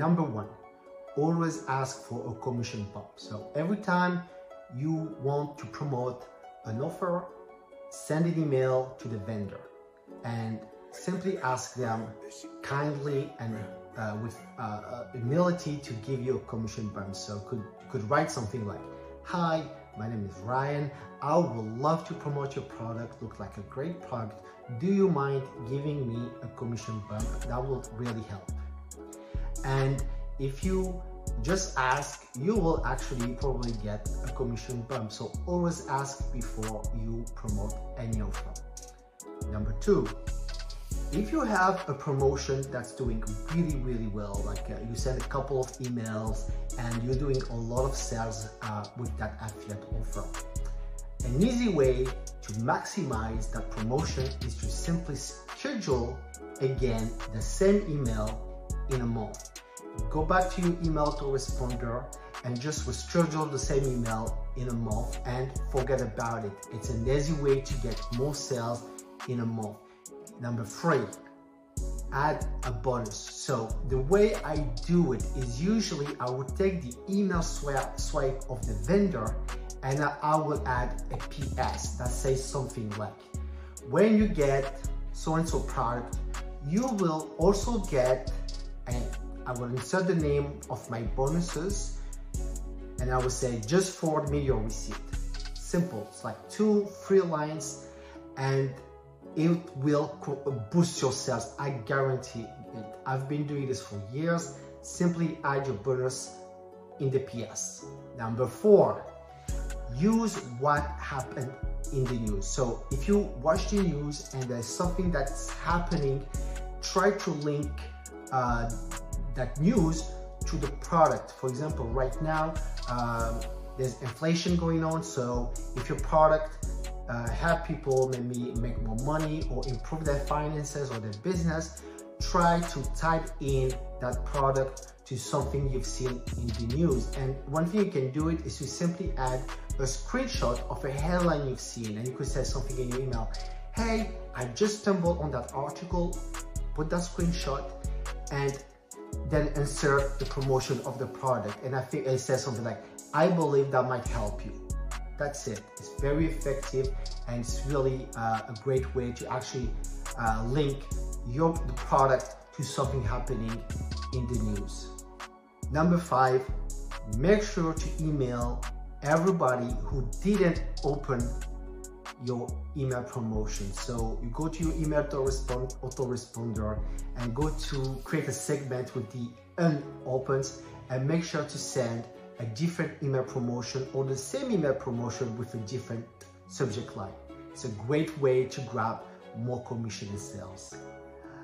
number one, always ask for a commission bump. So every time you want to promote an offer, send an email to the vendor and simply ask them kindly and uh, with uh, uh, humility to give you a commission bump. So could could write something like, "Hi, my name is Ryan. I would love to promote your product. Look like a great product. Do you mind giving me a commission bump? That will really help." And if you just ask, you will actually probably get a commission bump. So always ask before you promote any offer. Number two, if you have a promotion that's doing really, really well, like uh, you send a couple of emails and you're doing a lot of sales uh, with that affiliate offer, an easy way to maximize that promotion is to simply schedule again the same email in a month. Go back to your email autoresponder and just reschedule the same email in a month and forget about it. It's an easy way to get more sales in a month. Number three, add a bonus. So the way I do it is usually I would take the email swipe, swipe of the vendor and I will add a PS that says something like, when you get so-and-so product, you will also get, I will insert the name of my bonuses and I will say, just forward me your receipt. Simple, it's like two, three lines and it will boost your sales. I guarantee it. I've been doing this for years. Simply add your bonus in the PS. Number four, use what happened in the news. So if you watch the news and there's something that's happening, try to link uh, that news to the product. For example, right now, um, there's inflation going on. So if your product uh, help people maybe make more money or improve their finances or their business, try to type in that product to something you've seen in the news. And one thing you can do it is to simply add a screenshot of a headline you've seen and you could say something in your email. Hey, I just stumbled on that article, put that screenshot and then insert the promotion of the product. And I think it says something like, I believe that might help you. That's it. It's very effective and it's really uh, a great way to actually uh, link your product to something happening in the news. Number five, make sure to email everybody who didn't open your email promotion. So you go to your email autorespond, autoresponder and go to create a segment with the unopened and make sure to send a different email promotion or the same email promotion with a different subject line. It's a great way to grab more commission and sales.